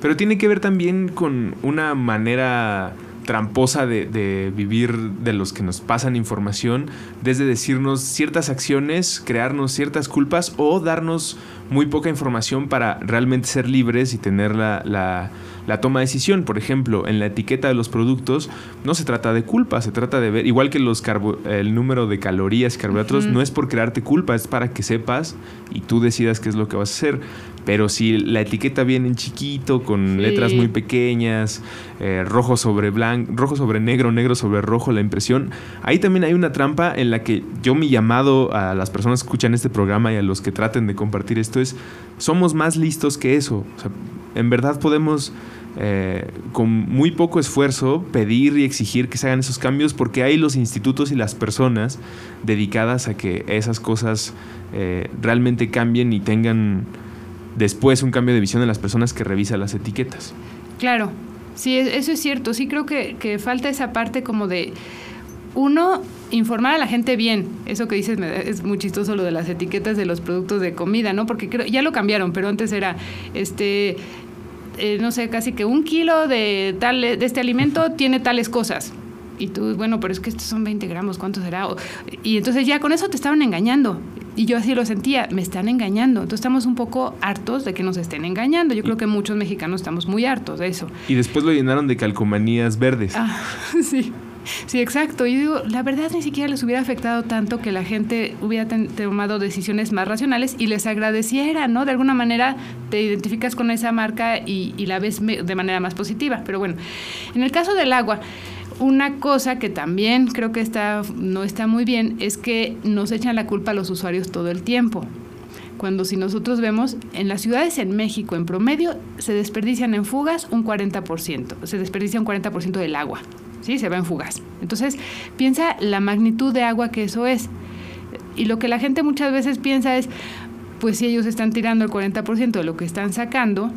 Pero tiene que ver también con una manera tramposa de, de, vivir de los que nos pasan información, desde decirnos ciertas acciones, crearnos ciertas culpas o darnos muy poca información para realmente ser libres y tener la, la la toma de decisión. Por ejemplo, en la etiqueta de los productos no se trata de culpa, se trata de ver, igual que los el número de calorías y carbohidratos, no es por crearte culpa, es para que sepas y tú decidas qué es lo que vas a hacer. Pero si la etiqueta viene en chiquito, con letras muy pequeñas, eh, rojo sobre blanco, rojo sobre negro, negro sobre rojo, la impresión, ahí también hay una trampa en la que yo mi llamado a las personas que escuchan este programa y a los que traten de compartir esto es, somos más listos que eso. en verdad podemos eh, con muy poco esfuerzo pedir y exigir que se hagan esos cambios porque hay los institutos y las personas dedicadas a que esas cosas eh, realmente cambien y tengan después un cambio de visión en las personas que revisan las etiquetas. Claro, sí, e-, eso es cierto. Sí creo que, que falta esa parte como de, uno, informar a la gente bien. Eso que dices es muy chistoso lo de las etiquetas de los productos de comida, ¿no? Porque creo, ya lo cambiaron, pero antes era, este, eh, no sé, casi que un kilo de, tal, de este alimento tiene tales cosas. Y tú, bueno, pero es que estos son 20 gramos, ¿cuánto será? Y entonces ya con eso te estaban engañando. Y yo así lo sentía, me están engañando. Entonces estamos un poco hartos de que nos estén engañando. Yo creo que muchos mexicanos estamos muy hartos de eso. Y después lo llenaron de calcomanías verdes. Ah, sí. Sí, exacto. Y digo, la verdad ni siquiera les hubiera afectado tanto que la gente hubiera tomado decisiones más racionales y les agradeciera, ¿no? De alguna manera te identificas con esa marca y, y la ves de manera más positiva. Pero bueno, en el caso del agua, una cosa que también creo que está, no está muy bien es que nos echan la culpa a los usuarios todo el tiempo. Cuando si nosotros vemos, en las ciudades en México, en promedio, se desperdician en fugas un 40%, se desperdicia un 40% del agua. ¿sí? Se va en fugas. Entonces, piensa la magnitud de agua que eso es. Y lo que la gente muchas veces piensa es, pues si ellos están tirando el 40% de lo que están sacando,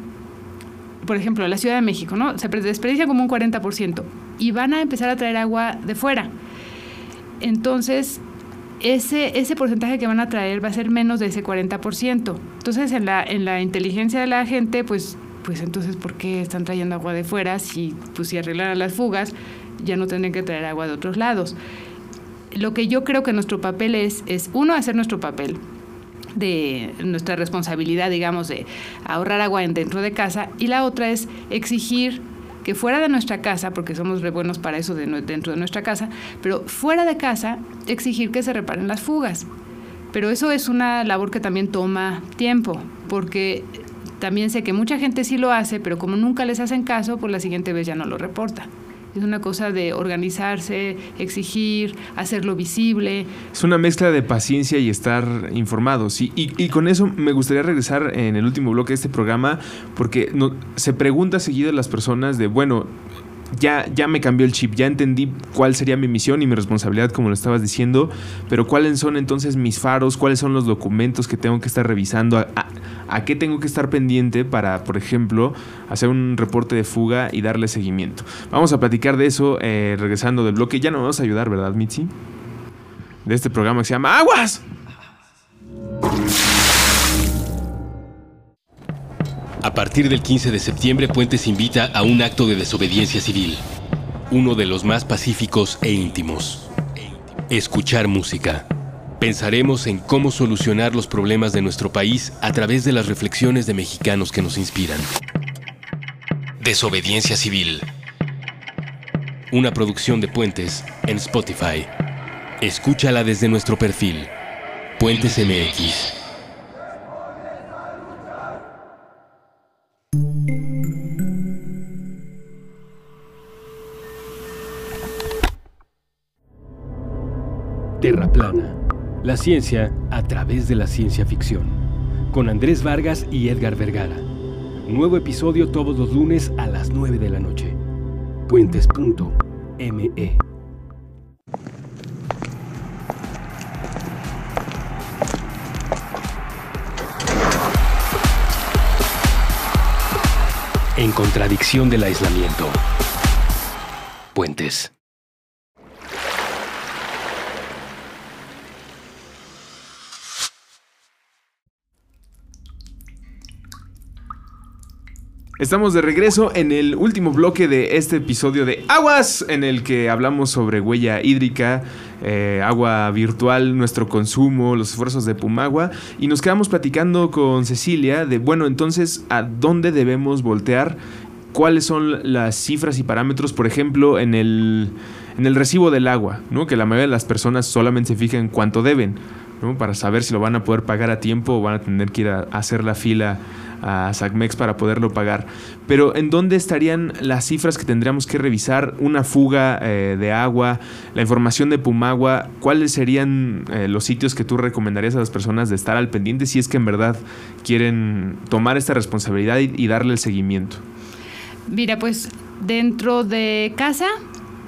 por ejemplo, la Ciudad de México, ¿no? Se desperdicia como un 40% y van a empezar a traer agua de fuera. Entonces, ese, ese porcentaje que van a traer va a ser menos de ese 40%. Entonces, en la, en la inteligencia de la gente, pues, pues entonces, ¿por qué están trayendo agua de fuera si, pues, si arreglaran las fugas? ya no tendrían que traer agua de otros lados. Lo que yo creo que nuestro papel es, es uno, hacer nuestro papel de nuestra responsabilidad, digamos, de ahorrar agua dentro de casa, y la otra es exigir que fuera de nuestra casa, porque somos re buenos para eso dentro de nuestra casa, pero fuera de casa exigir que se reparen las fugas. Pero eso es una labor que también toma tiempo, porque también sé que mucha gente sí lo hace, pero como nunca les hacen caso, pues la siguiente vez ya no lo reporta. Es una cosa de organizarse, exigir, hacerlo visible. Es una mezcla de paciencia y estar informados. Y, con eso me gustaría regresar en el último bloque de este programa, porque no, se pregunta seguido las personas de, bueno, ya, ya me cambió el chip, ya entendí cuál sería mi misión y mi responsabilidad, como lo estabas diciendo, pero cuáles son entonces mis faros, cuáles son los documentos que tengo que estar revisando, a, qué tengo que estar pendiente para, por ejemplo, hacer un reporte de fuga y darle seguimiento. Vamos a platicar de eso eh, regresando del bloque. Ya nos vamos a ayudar, ¿verdad, Mitzi? De este programa que se llama Aguas. A partir del 15 de septiembre, Puentes invita a un acto de desobediencia civil, uno de los más pacíficos e íntimos. Escuchar música. Pensaremos en cómo solucionar los problemas de nuestro país a través de las reflexiones de mexicanos que nos inspiran. Desobediencia civil. Una producción de Puentes en Spotify. Escúchala desde nuestro perfil. Puentes MX. La ciencia a través de la ciencia ficción. Con Andrés Vargas y Edgar Vergara. Nuevo episodio todos los lunes a las 9 de la noche. Puentes.me. En contradicción del aislamiento. Puentes. Estamos de regreso en el último bloque de este episodio de Aguas, en el que hablamos sobre huella hídrica, eh, agua virtual, nuestro consumo, los esfuerzos de Pumagua. Y nos quedamos platicando con Cecilia de, bueno, entonces, ¿a dónde debemos voltear? ¿Cuáles son las cifras y parámetros, por ejemplo, en el, en el recibo del agua? ¿no? Que la mayoría de las personas solamente se fijan en cuánto deben, ¿no? para saber si lo van a poder pagar a tiempo o van a tener que ir a hacer la fila a SACMEX para poderlo pagar. Pero ¿en dónde estarían las cifras que tendríamos que revisar? Una fuga eh, de agua, la información de Pumagua, ¿cuáles serían eh, los sitios que tú recomendarías a las personas de estar al pendiente si es que en verdad quieren tomar esta responsabilidad y, darle el seguimiento? Mira, pues dentro de casa,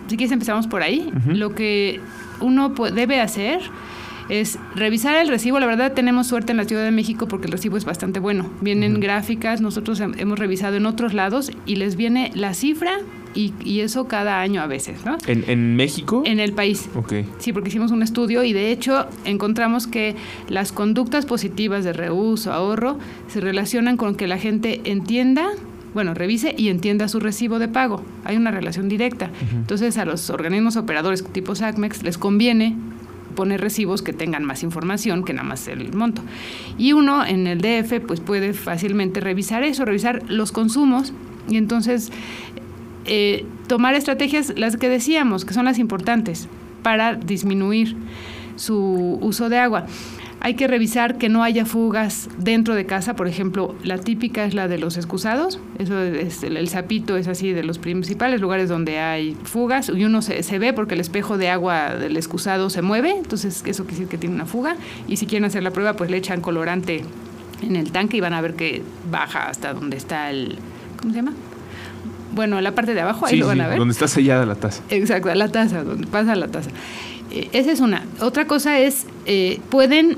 si quieres empezamos por ahí, lo que uno debe hacer es revisar el recibo. La verdad tenemos suerte en la Ciudad de México porque el recibo es bastante bueno. Vienen gráficas, nosotros hemos revisado en otros lados y les viene la cifra y, eso cada año a veces, ¿no? ¿En, México? En el país. Ok. Sí, porque hicimos un estudio y de hecho encontramos que las conductas positivas de reuso, ahorro, se relacionan con que la gente entienda bueno, revise y entienda su recibo de pago. Hay una relación directa. Entonces, a los organismos operadores tipo SACMEX les conviene poner recibos que tengan más información que nada más el monto. Y uno en el DF pues puede fácilmente revisar eso, revisar los consumos y entonces eh, tomar estrategias, las que decíamos, que son las importantes, para disminuir su uso de agua. Hay que revisar que no haya fugas dentro de casa, por ejemplo, la típica es la de los excusados, eso es el, zapito es así de los principales lugares donde hay fugas y uno se, se, ve porque el espejo de agua del excusado se mueve, entonces eso quiere decir que tiene una fuga y si quieren hacer la prueba pues le echan colorante en el tanque y van a ver que baja hasta donde está el ¿cómo se llama? Bueno, la parte de abajo, ahí lo van a ver. Donde está sellada la taza. Exacto, la taza, donde pasa la taza. Esa es una. Otra cosa es, eh, pueden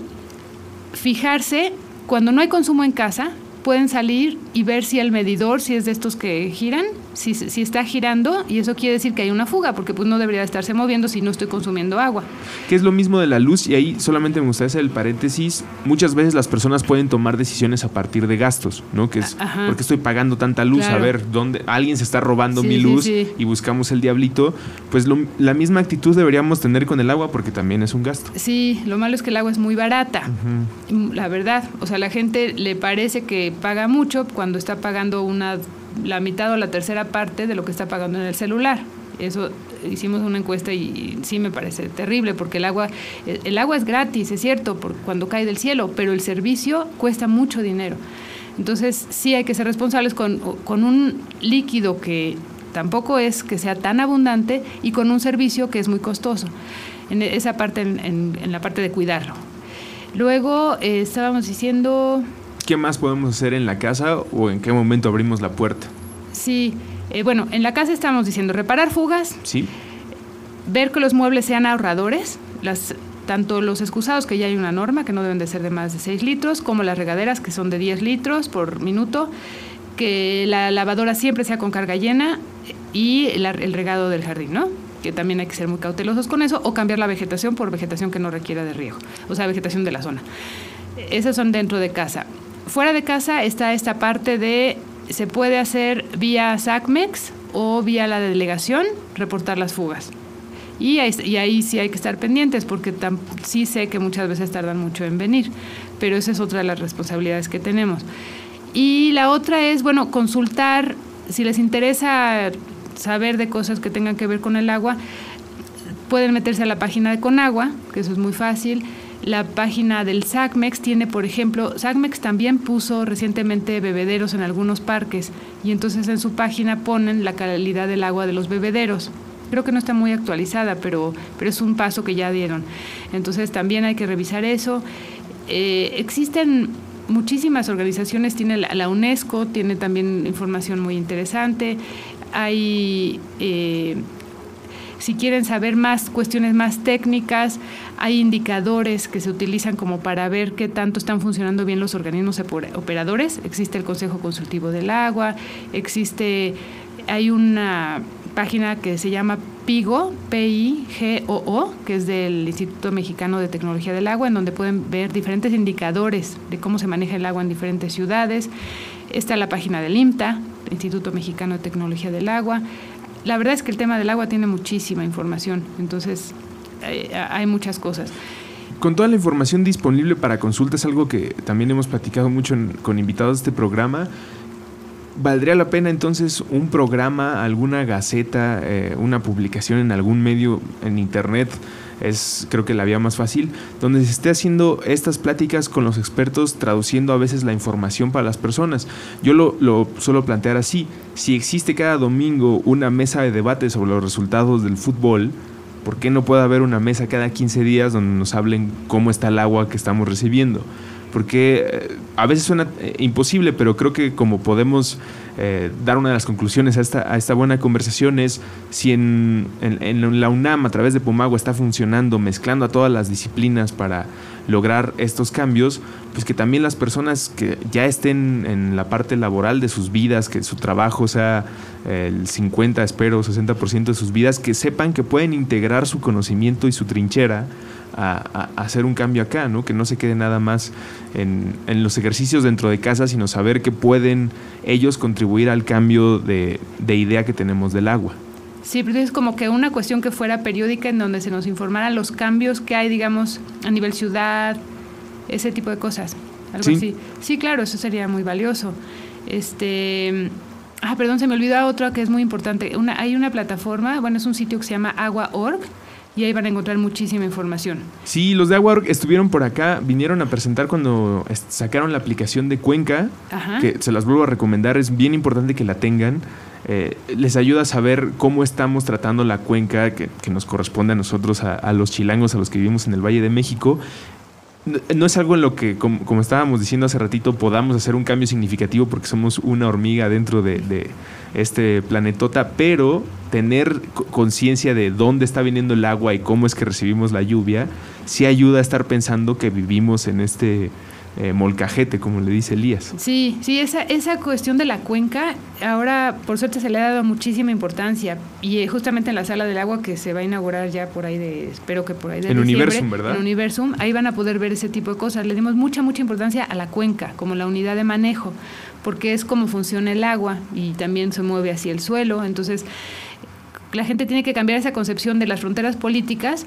fijarse cuando no hay consumo en casa, pueden salir y ver si el medidor, si es de estos que giran, si, si, está girando, y eso quiere decir que hay una fuga, porque pues no debería estarse moviendo si no estoy consumiendo agua. Que es lo mismo de la luz, y ahí solamente me gustaría hacer el paréntesis, muchas veces las personas pueden tomar decisiones a partir de gastos, ¿no? Que es, porque estoy pagando tanta luz? A ver, ¿dónde alguien se está robando mi luz y buscamos el diablito? Pues la misma actitud deberíamos tener con el agua, porque también es un gasto. Sí, lo malo es que el agua es muy barata, la verdad, o sea, la gente le parece que paga mucho cuando está pagando una la mitad o la tercera parte de lo que está pagando en el celular. Eso hicimos una encuesta y, sí me parece terrible porque el agua el agua es gratis, es cierto, por cuando cae del cielo, pero el servicio cuesta mucho dinero. Entonces, sí hay que ser responsables con, con un líquido que tampoco es que sea tan abundante y con un servicio que es muy costoso. En esa parte, en, en, la parte de cuidarlo. Luego eh, estábamos diciendo ¿Qué más podemos hacer en la casa o en qué momento abrimos la puerta? Sí, Eh, bueno, en la casa estamos diciendo reparar fugas, Sí. ver que los muebles sean ahorradores, las, tanto los excusados, que ya hay una norma, que no deben de ser de más de 6 litros, como las regaderas, que son de 10 litros por minuto, que la lavadora siempre sea con carga llena y el regado del jardín, ¿no? Que también hay que ser muy cautelosos con eso, o cambiar la vegetación por vegetación que no requiera de riego, o sea, vegetación de la zona. Esas son dentro de casa. Fuera de casa está esta parte de, se puede hacer vía SACMEX o vía la delegación, reportar las fugas. Y ahí, sí hay que estar pendientes porque sí sé que muchas veces tardan mucho en venir, pero esa es otra de las responsabilidades que tenemos. Y la otra es, bueno, consultar, si les interesa saber de cosas que tengan que ver con el agua, pueden meterse a la página de Conagua, que eso es muy fácil. La página del SACMEX tiene, por ejemplo, SACMEX también puso recientemente bebederos en algunos parques y entonces en su página ponen la calidad del agua de los bebederos. Creo que no está muy actualizada, pero, pero es un paso que ya dieron. Entonces también hay que revisar eso. Eh, existen muchísimas organizaciones, tiene la, la UNESCO, tiene también información muy interesante. Hay eh, si quieren saber más cuestiones más técnicas, hay indicadores que se utilizan como para ver qué tanto están funcionando bien los organismos operadores. Existe el Consejo Consultivo del Agua, existe, hay una página que se llama PIGO, P-I-G-O-O, que es del Instituto Mexicano de Tecnología del Agua, en donde pueden ver diferentes indicadores de cómo se maneja el agua en diferentes ciudades. Está la página del IMTA, Instituto Mexicano de Tecnología del Agua. La verdad es que el tema del agua tiene muchísima información, entonces eh, hay muchas cosas. Con toda la información disponible para consulta, es algo que también hemos platicado mucho en- con invitados de este programa. ¿Valdría la pena entonces un programa, alguna gaceta, eh, una publicación en algún medio en internet? Es creo que la vía más fácil, donde se esté haciendo estas pláticas con los expertos, traduciendo a veces la información para las personas. Yo lo, lo suelo plantear así, si existe cada domingo una mesa de debate sobre los resultados del fútbol, ¿por qué no puede haber una mesa cada 15 días donde nos hablen cómo está el agua que estamos recibiendo? Porque eh, a veces suena eh, imposible, pero creo que como podemos eh, dar una de las conclusiones a esta, a esta buena conversación es si en, la UNAM a través de Pomagua está funcionando, mezclando a todas las disciplinas para lograr estos cambios, pues que también las personas que ya estén en la parte laboral de sus vidas, que su trabajo sea el 50, espero, 60% de sus vidas, que sepan que pueden integrar su conocimiento y su trinchera a, hacer un cambio acá, ¿no? Que no se quede nada más en, en los ejercicios dentro de casa, sino saber que pueden ellos contribuir al cambio de, de idea que tenemos del agua. Sí, pero es como que una cuestión que fuera periódica en donde se nos informaran los cambios que hay, digamos, a nivel ciudad, ese tipo de cosas. Algo Sí. así. Sí, claro, eso sería muy valioso. Este. Ah, perdón, se me olvidó otra que es muy importante. Una, hay una plataforma, bueno, es un sitio que se llama Agua.org y ahí van a encontrar muchísima información. Sí, los de Agua estuvieron por acá, vinieron a presentar cuando sacaron la aplicación de Cuenca, Ajá. que se las vuelvo a recomendar, es bien importante que la tengan. Eh, les ayuda a saber cómo estamos tratando la cuenca que, que nos corresponde a nosotros, a, a los chilangos, a los que vivimos en el Valle de México. No, es algo en lo que, como, estábamos diciendo hace ratito, podamos hacer un cambio significativo porque somos una hormiga dentro de, de este planetota, pero tener co- conciencia de dónde está viniendo el agua y cómo es que recibimos la lluvia, sí ayuda a estar pensando que vivimos en este eh, molcajete, como le dice Elías. Sí, sí, esa, esa cuestión de la cuenca, ahora por suerte se le ha dado muchísima importancia y eh, justamente en la sala del agua que se va a inaugurar ya por ahí de, espero que por ahí de En Universum, ¿verdad? En Universum, ahí van a poder ver ese tipo de cosas. Le dimos mucha, mucha importancia a la cuenca como la unidad de manejo, porque es como funciona el agua y también se mueve hacia el suelo, entonces la gente tiene que cambiar esa concepción de las fronteras políticas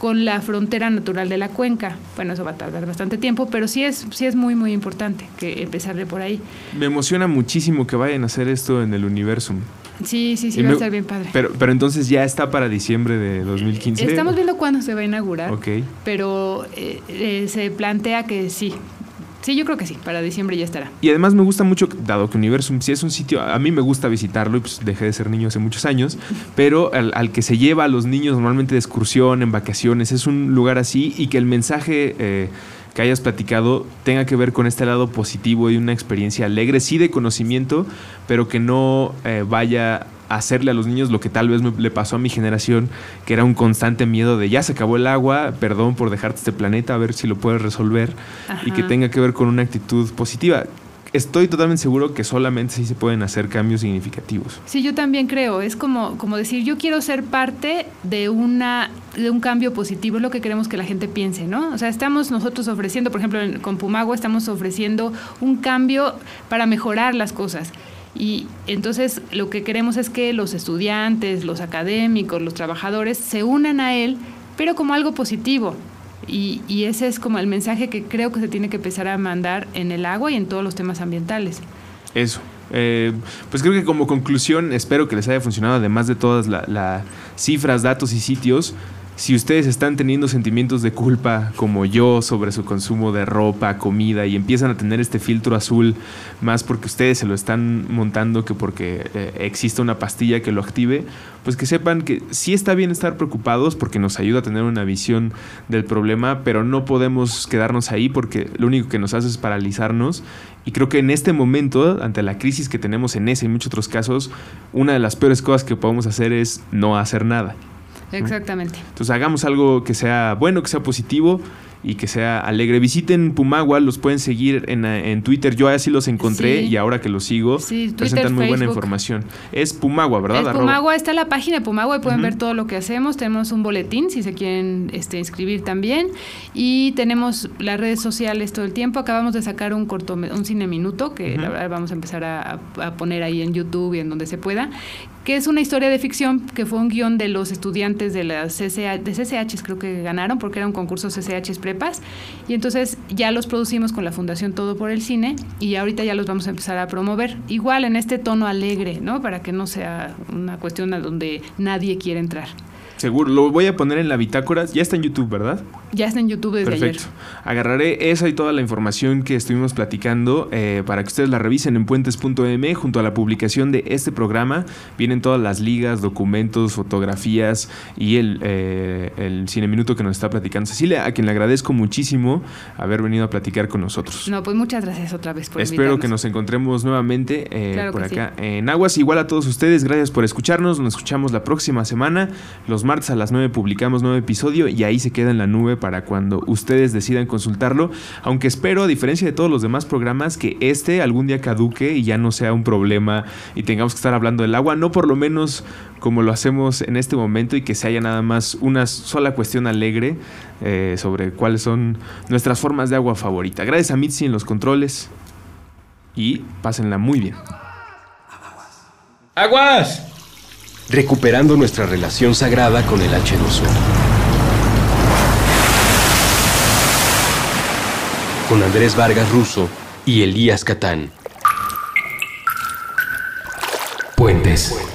con la frontera natural de la cuenca. Bueno, eso va a tardar bastante tiempo, pero sí es, sí es muy, muy importante que empezarle por ahí. Me emociona muchísimo que vayan a hacer esto en el Universum. Sí, sí, sí, Y va me- a estar bien padre. Pero, pero entonces ya está para diciembre de 2015. Estamos viendo cuándo se va a inaugurar, Ok. pero eh, eh, se plantea que sí. Sí, yo creo que sí, para diciembre ya estará. Y además me gusta mucho, dado que Universum sí es un sitio, a mí me gusta visitarlo y pues dejé de ser niño hace muchos años, pero al, al que se lleva a los niños normalmente de excursión, en vacaciones, es un lugar así y que el mensaje eh, que hayas platicado tenga que ver con este lado positivo y una experiencia alegre, sí de conocimiento, pero que no eh, vaya a hacerle a los niños lo que tal vez me, le pasó a mi generación, que era un constante miedo de ya se acabó el agua, perdón por dejarte este planeta, a ver si lo puedes resolver, y que tenga que ver con una actitud positiva. Estoy totalmente seguro que solamente sí se pueden hacer cambios significativos. Sí, yo también creo. Es como, como decir, yo quiero ser parte de una de un cambio positivo, es lo que queremos que la gente piense, ¿no? O sea, estamos nosotros ofreciendo, por ejemplo, con Pumagua estamos ofreciendo un cambio para mejorar las cosas. Y entonces lo que queremos es que los estudiantes, los académicos, los trabajadores se unan a él, pero como algo positivo. Y, y ese es como el mensaje que creo que se tiene que empezar a mandar en el agua y en todos los temas ambientales. Eso. Eh, pues creo que como conclusión espero que les haya funcionado, además de todas las cifras, datos y sitios. Si ustedes están teniendo sentimientos de culpa como yo sobre su consumo de ropa, comida y empiezan a tener este filtro azul más porque ustedes se lo están montando que porque eh, existe una pastilla que lo active, pues que sepan que sí está bien estar preocupados porque nos ayuda a tener una visión del problema, pero no podemos quedarnos ahí porque lo único que nos hace es paralizarnos y creo que en este momento, ante la crisis que tenemos en ese y muchos otros casos, una de las peores cosas que podemos hacer es no hacer nada. Exactamente. Entonces hagamos algo que sea bueno, que sea positivo y que sea alegre. Visiten Pumagua, los pueden seguir en, en Twitter. Yo así los encontré Sí. y ahora que los sigo, Sí, Twitter, presentan muy buena información. Es Pumagua, ¿verdad? Es Arroba. Pumagua, está la página de Pumagua y pueden ver todo lo que hacemos. Tenemos un boletín si se quieren este, inscribir también. Y tenemos las redes sociales todo el tiempo. Acabamos de sacar un corto, un cine minuto que la verdad vamos a empezar a, a poner ahí en YouTube y en donde se pueda. Que es una historia de ficción que fue un guion de los estudiantes de las CCH, de CCHs, creo que ganaron porque era un concurso CCHs prepas. Y entonces ya los producimos con la Fundación Todo por el Cine y ahorita ya los vamos a empezar a promover. Igual en este tono alegre, ¿no? Para que no sea una cuestión a donde nadie quiere entrar. Seguro, lo voy a poner en la bitácora. Ya está en YouTube, ¿verdad? Ya está en YouTube desde Perfecto. Agarraré esa y toda la información que estuvimos platicando eh, para que ustedes la revisen en puentes.m junto a la publicación de este programa. Vienen todas las ligas, documentos, fotografías y el, eh, el cine minuto que nos está platicando Cecilia, a quien le agradezco muchísimo haber venido a platicar con nosotros. ayer. No, pues muchas gracias otra vez por Espero que nos encontremos nuevamente eh, Claro por acá en Aguas. Igual a todos ustedes, gracias por escucharnos. Nos escuchamos la próxima semana. Los martes a las 9 publicamos nuevo episodio y ahí se queda en la nube para cuando ustedes decidan consultarlo. Aunque espero, a diferencia de todos los demás programas, que este algún día caduque y ya no sea un problema y tengamos que estar hablando del agua. No por lo menos como lo hacemos en este momento y que se haya nada más una sola cuestión alegre eh, sobre cuáles son nuestras formas de agua favorita. Gracias a Mitzi en los controles y pásenla muy bien. ¡Aguas! Recuperando nuestra relación sagrada con el H2O. Con Andrés Vargas Russo y Elías Catán. Puentes.